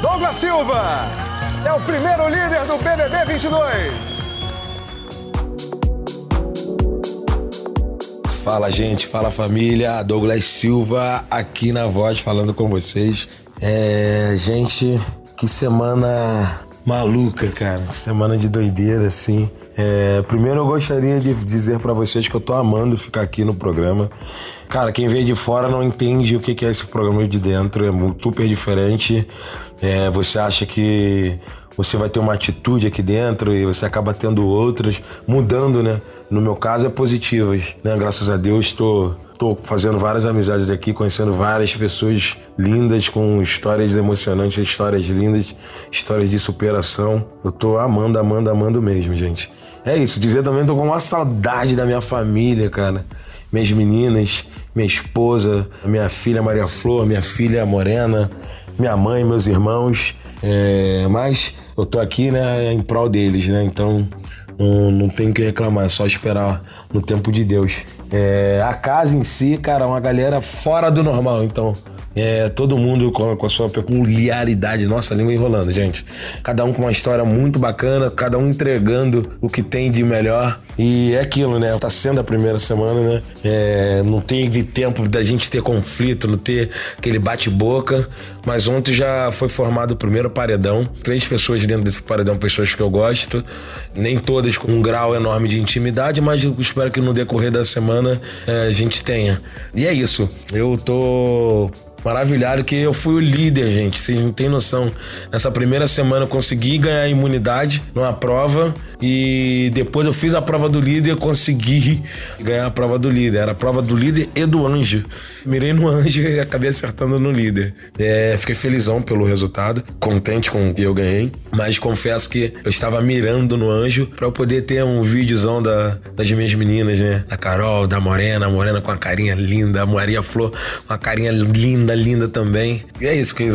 Douglas Silva é o primeiro líder do BBB 22. Fala gente, fala família, Douglas Silva aqui na voz falando com vocês. É, gente, que semana maluca, cara. Semana de doideira, assim. É, primeiro eu gostaria de dizer para vocês que eu tô amando ficar aqui no programa. Cara, quem vê de fora não entende o que é esse programa de dentro, é super diferente. É, você acha que você vai ter uma atitude aqui dentro e você acaba tendo outras, mudando, né? No meu caso é positivas, né? Graças a Deus estou tô fazendo várias amizades aqui, conhecendo várias pessoas lindas com histórias emocionantes, histórias lindas, histórias de superação. Eu tô amando, amando, amando mesmo, gente. É isso, dizer também tô com uma saudade da minha família, cara. Minhas meninas, minha esposa, minha filha Maria Flor, minha filha Morena, minha mãe, meus irmãos. É, mas eu tô aqui, né, em prol deles, né? Então não, não tem que reclamar, é só esperar no tempo de Deus. É, a casa em si, cara, é uma galera fora do normal, então é, todo mundo com, com, a sua peculiaridade. Nossa, língua enrolando, gente. Cada um com uma história muito bacana, cada um entregando o que tem de melhor. E é aquilo, né? Tá sendo a primeira semana, né? É, não teve tempo da gente ter conflito, não ter aquele bate-boca. Mas ontem já foi formado o primeiro paredão. Três pessoas dentro desse paredão, pessoas que eu gosto. Nem todas com um grau enorme de intimidade, mas espero que no decorrer da semana é, a gente tenha. E é isso. Eu tô maravilhado que eu fui o líder, gente. Vocês não têm noção. Nessa primeira semana eu consegui ganhar imunidade numa prova e depois eu fiz a prova do líder e consegui ganhar a prova do líder. Era a prova do líder e do anjo. Mirei no anjo e acabei acertando no líder. É, fiquei felizão pelo resultado, contente com o que eu ganhei, mas confesso que eu estava mirando no anjo para eu poder ter um videozão da, das minhas meninas, né? Da Carol, da Morena, a Morena com a carinha linda, a Maria Flor com a carinha linda, linda também. E é isso, que,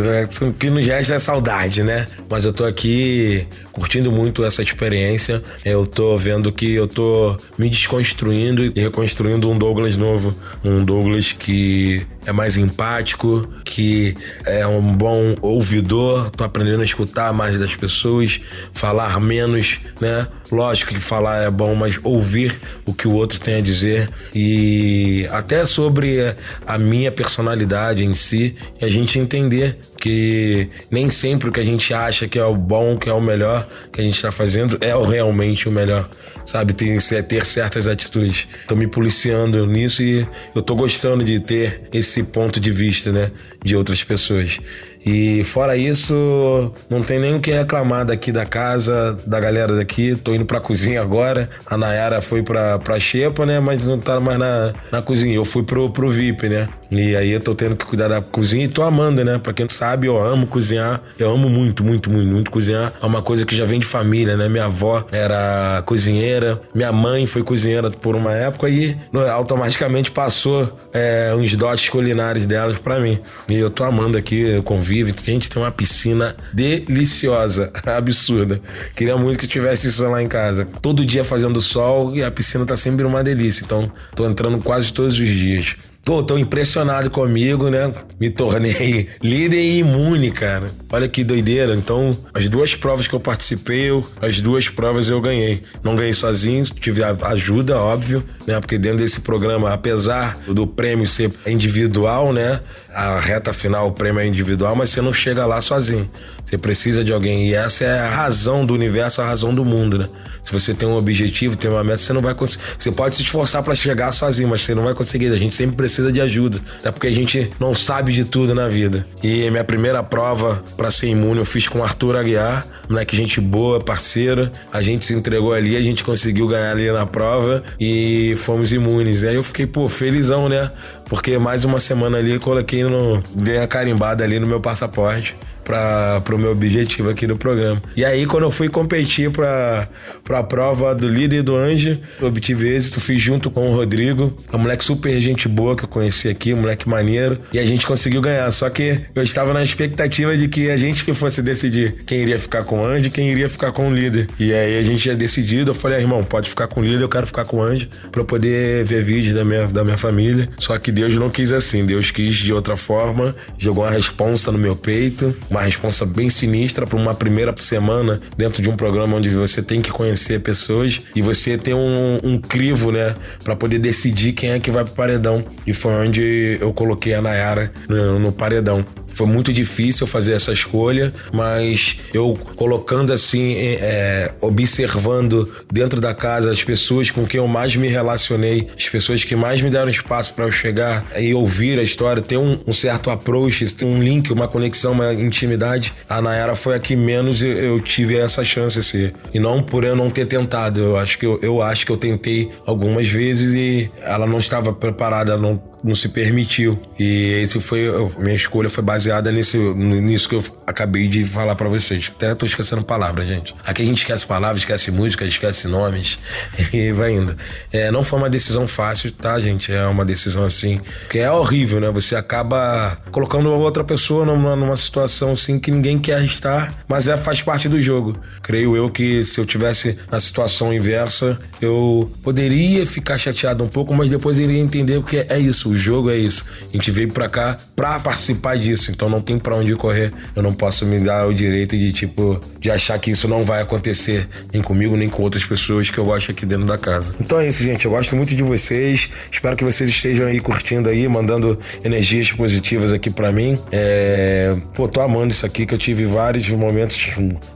que nos gesta é saudade, né? Mas eu tô aqui curtindo muito essa experiência. Eu tô vendo que eu tô me desconstruindo e reconstruindo um Douglas novo. Um Douglas que é mais empático, que é um bom ouvidor, tô aprendendo a escutar mais das pessoas, falar menos, né? Lógico que falar é bom, mas ouvir o que o outro tem a dizer e até sobre a minha personalidade em si, e a gente entender que nem sempre o que a gente acha que é o bom, que é o melhor que a gente está fazendo é realmente o melhor sabe? Tem, ter certas atitudes. Tô me policiando nisso e eu tô gostando de ter esse ponto de vista, né? De outras pessoas. E fora isso, não tem nem o que reclamar daqui da casa, da galera daqui. Tô indo pra cozinha agora. A Nayara foi pra, pra Xepa, né? Mas não tá mais na, na cozinha. Eu fui pro, pro VIP, né? E aí eu tô tendo que cuidar da cozinha e tô amando, né? Pra quem não sabe, eu amo cozinhar. Eu amo muito, muito, muito, muito cozinhar. É uma coisa que já vem de família, né? Minha avó era cozinheira, minha mãe foi cozinheira por uma época e automaticamente passou é, uns dotes culinários delas para mim. E eu tô amando aqui, convive. A gente tem uma piscina deliciosa, absurda. Queria muito que tivesse isso lá em casa. Todo dia fazendo sol e a piscina tá sempre uma delícia. Então, tô entrando quase todos os dias. Tô, tô impressionado comigo, né? Me tornei líder e imune, cara. Olha que doideira. Então, as duas provas que eu participei, eu, as duas provas eu ganhei. Não ganhei sozinho, tive ajuda, óbvio, né? Porque dentro desse programa, apesar do prêmio ser individual, né? A reta final, o prêmio é individual, mas você não chega lá sozinho. Você precisa de alguém. E essa é a razão do universo, a razão do mundo, né? Se você tem um objetivo, tem uma meta, você não vai conseguir. Você pode se esforçar para chegar sozinho, mas você não vai conseguir. A gente sempre precisa de ajuda. Até porque a gente não sabe de tudo na vida. E minha primeira prova para ser imune eu fiz com o Arthur Aguiar, moleque, gente boa, parceira. A gente se entregou ali, a gente conseguiu ganhar ali na prova e fomos imunes. Aí eu fiquei, pô, felizão, né? Porque mais uma semana ali eu coloquei no. Dei a carimbada ali no meu passaporte para o meu objetivo aqui no programa. E aí, quando eu fui competir para a prova do líder do Anjo, obtive êxito, fiz junto com o Rodrigo, um moleque super gente boa que eu conheci aqui, um moleque maneiro, e a gente conseguiu ganhar. Só que eu estava na expectativa de que a gente fosse decidir quem iria ficar com o Anjo e quem iria ficar com o líder. E aí a gente tinha decidido, eu falei, ah, irmão, pode ficar com o líder, eu quero ficar com o Anjo, para eu poder ver vídeos da minha, da minha família. Só que Deus não quis assim, Deus quis de outra forma, jogou uma responsa no meu peito uma responsa bem sinistra para uma primeira semana dentro de um programa onde você tem que conhecer pessoas e você tem um, um crivo, né, para poder decidir quem é que vai pro paredão. E foi onde eu coloquei a Nayara no, no paredão. Foi muito difícil fazer essa escolha, mas eu colocando assim, é, observando dentro da casa as pessoas com quem eu mais me relacionei, as pessoas que mais me deram espaço para eu chegar e ouvir a história, ter um, um, certo approach, ter um link, uma conexão, uma intimidade. A Nayara foi a que menos eu, eu tive essa chance, assim. E não por eu não ter tentado. Eu acho que eu, eu acho que eu tentei algumas vezes e ela não estava preparada, não não se permitiu. E esse foi minha escolha foi baseada nesse nisso que eu acabei de falar para vocês. Até tô esquecendo palavras, gente. Aqui a gente esquece palavras, esquece música, esquece nomes e vai indo. É, não foi uma decisão fácil, tá, gente? É uma decisão assim que é horrível, né? Você acaba colocando outra pessoa numa, numa situação assim que ninguém quer estar, mas é faz parte do jogo. Creio eu que se eu tivesse na situação inversa, eu poderia ficar chateado um pouco, mas depois iria entender porque é isso o jogo é isso. A gente veio pra cá pra participar disso, então não tem pra onde correr. Eu não posso me dar o direito de, tipo, de achar que isso não vai acontecer nem comigo, nem com outras pessoas que eu gosto aqui dentro da casa. Então é isso, gente. Eu gosto muito de vocês. Espero que vocês estejam aí curtindo aí, mandando energias positivas aqui pra mim. É... Pô, tô amando isso aqui, que eu tive vários momentos,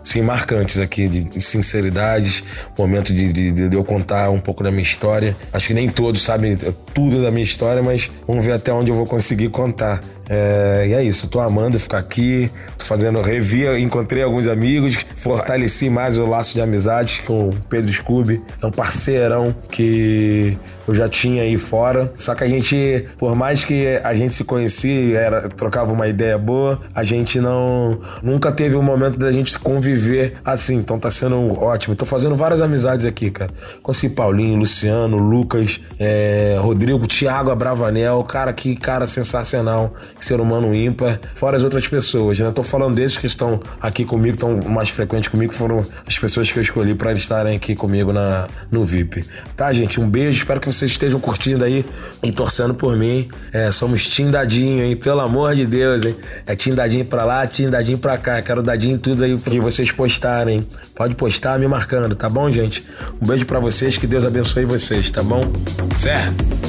sim, marcantes aqui, de sinceridades, momento de, de, de eu contar um pouco da minha história. Acho que nem todos sabem tudo da minha história, mas vamos ver até onde eu vou conseguir contar. É, e é isso, tô amando ficar aqui, tô fazendo revia, encontrei alguns amigos, fortaleci mais o laço de amizade com o Pedro Scooby, é um parceirão que eu já tinha aí fora. Só que a gente, por mais que a gente se conhecia, era, trocava uma ideia boa, a gente não nunca teve um momento da gente se conviver assim. Então tá sendo ótimo. Tô fazendo várias amizades aqui, cara. Conheci Paulinho, Luciano, Lucas, é, Rodrigo, Thiago Abravanel, cara, que cara sensacional ser humano ímpar, fora as outras pessoas, né? Tô falando desses que estão aqui comigo, estão mais frequentes comigo, foram as pessoas que eu escolhi para estarem aqui comigo na, no VIP. Tá, gente? Um beijo, espero que vocês estejam curtindo aí e torcendo por mim. É, somos tindadinho, hein? Pelo amor de Deus, hein? É tindadinho pra lá, tindadinho pra cá. Quero dadinho tudo aí que vocês postarem. Pode postar me marcando, tá bom, gente? Um beijo para vocês, que Deus abençoe vocês, tá bom? Fé!